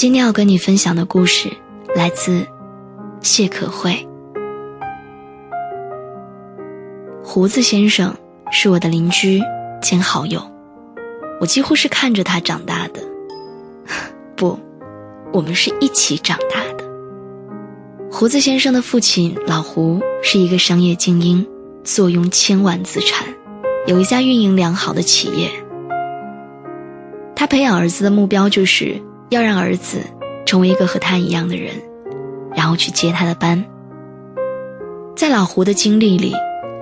今天要跟你分享的故事来自谢可慧。胡子先生是我的邻居兼好友，我几乎是看着他长大的。不，我们是一起长大的。胡子先生的父亲老胡是一个商业精英，坐拥千万资产，有一家运营良好的企业。他培养儿子的目标就是。要让儿子成为一个和他一样的人，然后去接他的班。在老胡的经历里，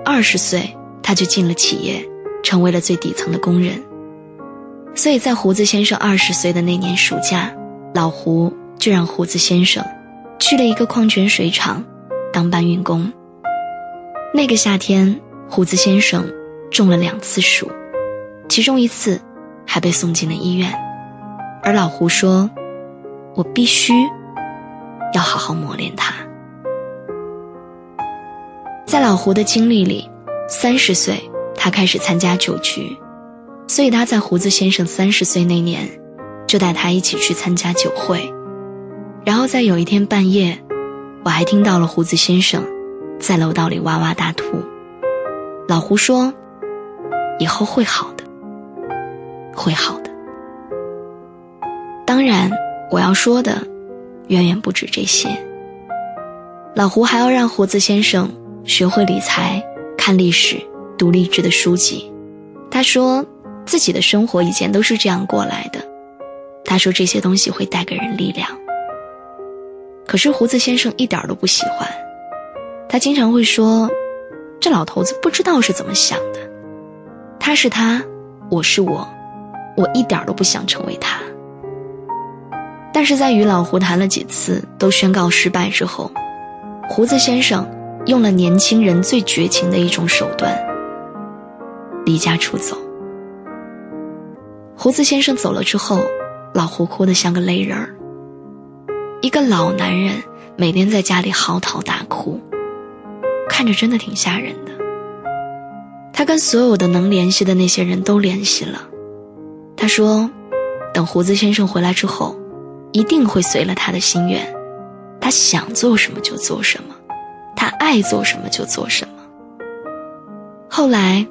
二十岁他就进了企业，成为了最底层的工人。所以在胡子先生二十岁的那年暑假，老胡就让胡子先生去了一个矿泉水厂当搬运工。那个夏天，胡子先生中了两次暑，其中一次还被送进了医院。而老胡说：“我必须要好好磨练他。”在老胡的经历里，三十岁他开始参加酒局，所以他在胡子先生三十岁那年，就带他一起去参加酒会。然后在有一天半夜，我还听到了胡子先生在楼道里哇哇大吐。老胡说：“以后会好的，会好的。”当然，我要说的远远不止这些。老胡还要让胡子先生学会理财、看历史、读励志的书籍。他说自己的生活以前都是这样过来的。他说这些东西会带给人力量。可是胡子先生一点都不喜欢。他经常会说：“这老头子不知道是怎么想的。他是他，我是我，我一点都不想成为他。”但是在与老胡谈了几次都宣告失败之后，胡子先生用了年轻人最绝情的一种手段——离家出走。胡子先生走了之后，老胡哭得像个泪人儿。一个老男人每天在家里嚎啕大哭，看着真的挺吓人的。他跟所有的能联系的那些人都联系了，他说：“等胡子先生回来之后。”一定会随了他的心愿，他想做什么就做什么，他爱做什么就做什么。后来，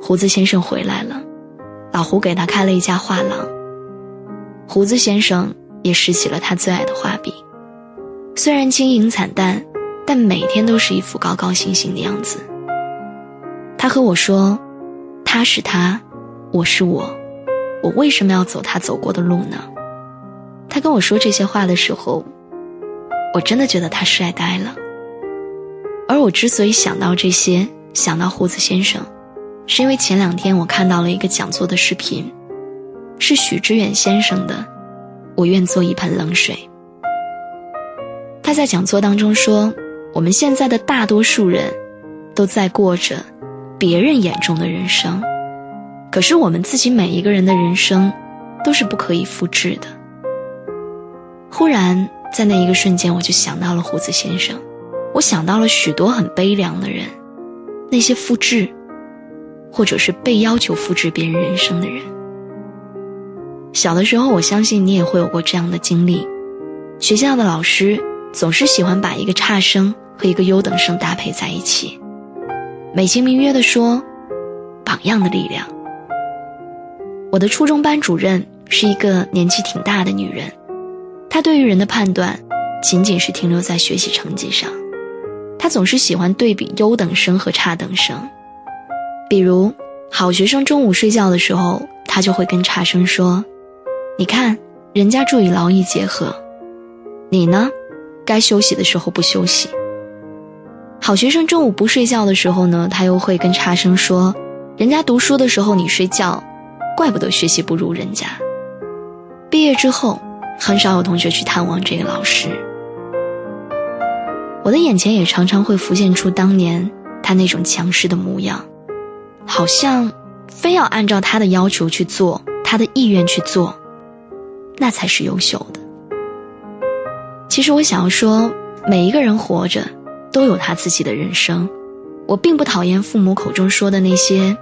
胡子先生回来了，老胡给他开了一家画廊。胡子先生也拾起了他最爱的画笔，虽然经营惨淡，但每天都是一副高高兴兴的样子。他和我说：“他是他，我是我，我为什么要走他走过的路呢？”他跟我说这些话的时候，我真的觉得他帅呆了。而我之所以想到这些，想到胡子先生，是因为前两天我看到了一个讲座的视频，是许知远先生的。我愿做一盆冷水。他在讲座当中说，我们现在的大多数人，都在过着别人眼中的人生，可是我们自己每一个人的人生，都是不可以复制的。忽然，在那一个瞬间，我就想到了胡子先生，我想到了许多很悲凉的人，那些复制，或者是被要求复制别人人生的人。小的时候，我相信你也会有过这样的经历：学校的老师总是喜欢把一个差生和一个优等生搭配在一起，美其名曰的说“榜样的力量”。我的初中班主任是一个年纪挺大的女人。他对于人的判断，仅仅是停留在学习成绩上。他总是喜欢对比优等生和差等生。比如，好学生中午睡觉的时候，他就会跟差生说：“你看，人家注意劳逸结合，你呢，该休息的时候不休息。”好学生中午不睡觉的时候呢，他又会跟差生说：“人家读书的时候你睡觉，怪不得学习不如人家。”毕业之后。很少有同学去探望这个老师。我的眼前也常常会浮现出当年他那种强势的模样，好像非要按照他的要求去做，他的意愿去做，那才是优秀的。其实我想要说，每一个人活着都有他自己的人生。我并不讨厌父母口中说的那些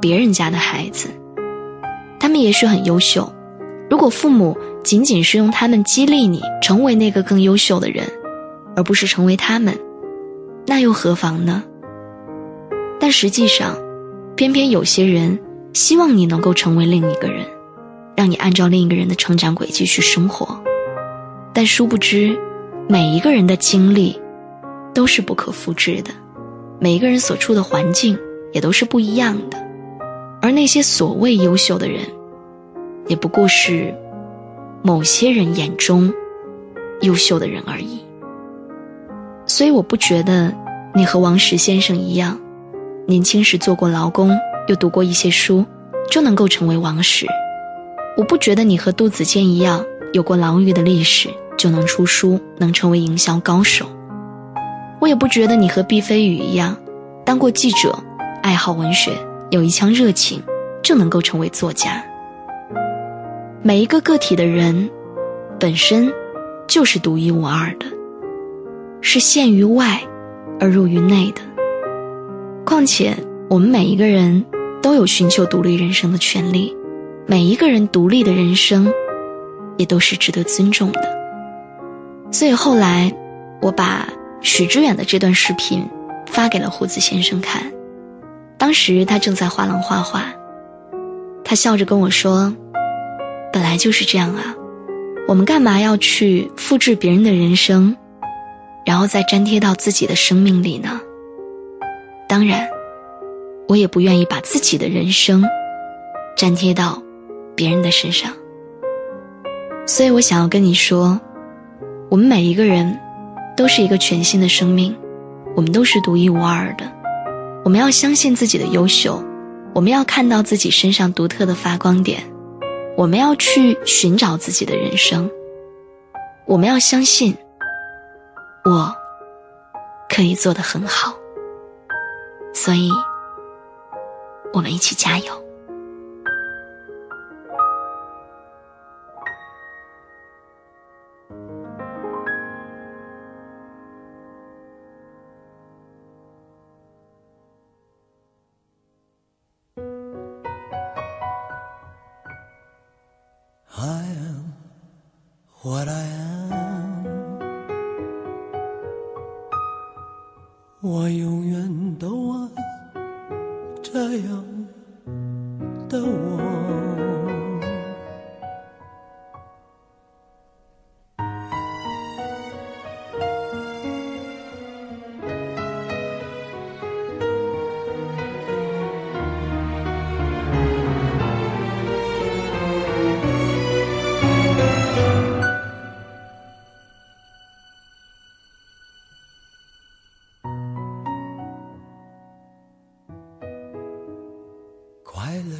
别人家的孩子，他们也许很优秀。如果父母仅仅是用他们激励你成为那个更优秀的人，而不是成为他们，那又何妨呢？但实际上，偏偏有些人希望你能够成为另一个人，让你按照另一个人的成长轨迹去生活。但殊不知，每一个人的经历都是不可复制的，每一个人所处的环境也都是不一样的。而那些所谓优秀的人，也不过是某些人眼中优秀的人而已。所以，我不觉得你和王石先生一样。年轻时做过劳工，又读过一些书，就能够成为王石。我不觉得你和杜子健一样，有过牢狱的历史，就能出书，能成为营销高手。我也不觉得你和毕飞宇一样，当过记者，爱好文学，有一腔热情，就能够成为作家。每一个个体的人，本身就是独一无二的，是陷于外而入于内的。况且，我们每一个人都有寻求独立人生的权利，每一个人独立的人生，也都是值得尊重的。所以后来，我把许知远的这段视频发给了胡子先生看。当时他正在画廊画画，他笑着跟我说：“本来就是这样啊，我们干嘛要去复制别人的人生，然后再粘贴到自己的生命里呢？”当然，我也不愿意把自己的人生粘贴到别人的身上。所以我想要跟你说，我们每一个人都是一个全新的生命，我们都是独一无二的。我们要相信自己的优秀，我们要看到自己身上独特的发光点，我们要去寻找自己的人生。我们要相信，我可以做得很好。所以，我们一起加油。What I am，我永远都爱这样的我。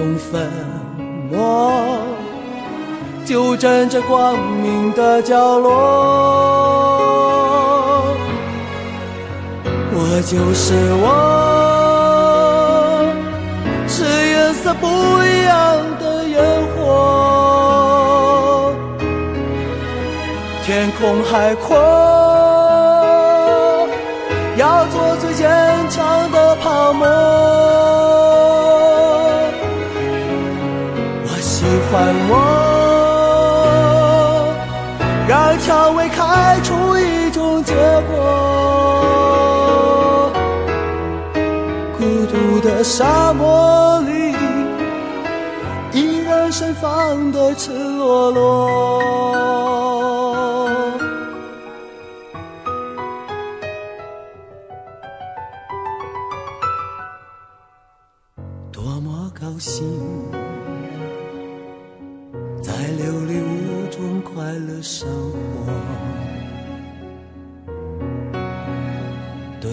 用粉墨，就站在光明的角落。我就是我，是颜色不一样的烟火。天空海阔，要做最坚强的泡沫。孤独的沙漠里，依然盛放的赤裸裸。多么高兴！在琉璃屋中快乐生活，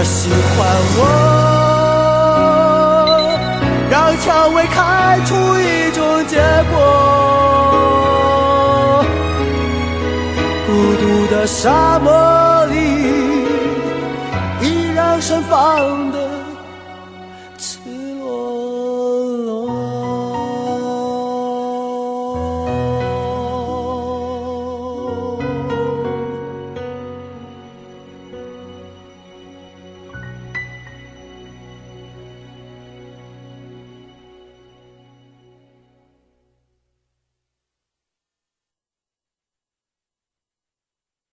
我喜欢我，让蔷薇开出一种结果。孤独的沙漠里，依然盛放的。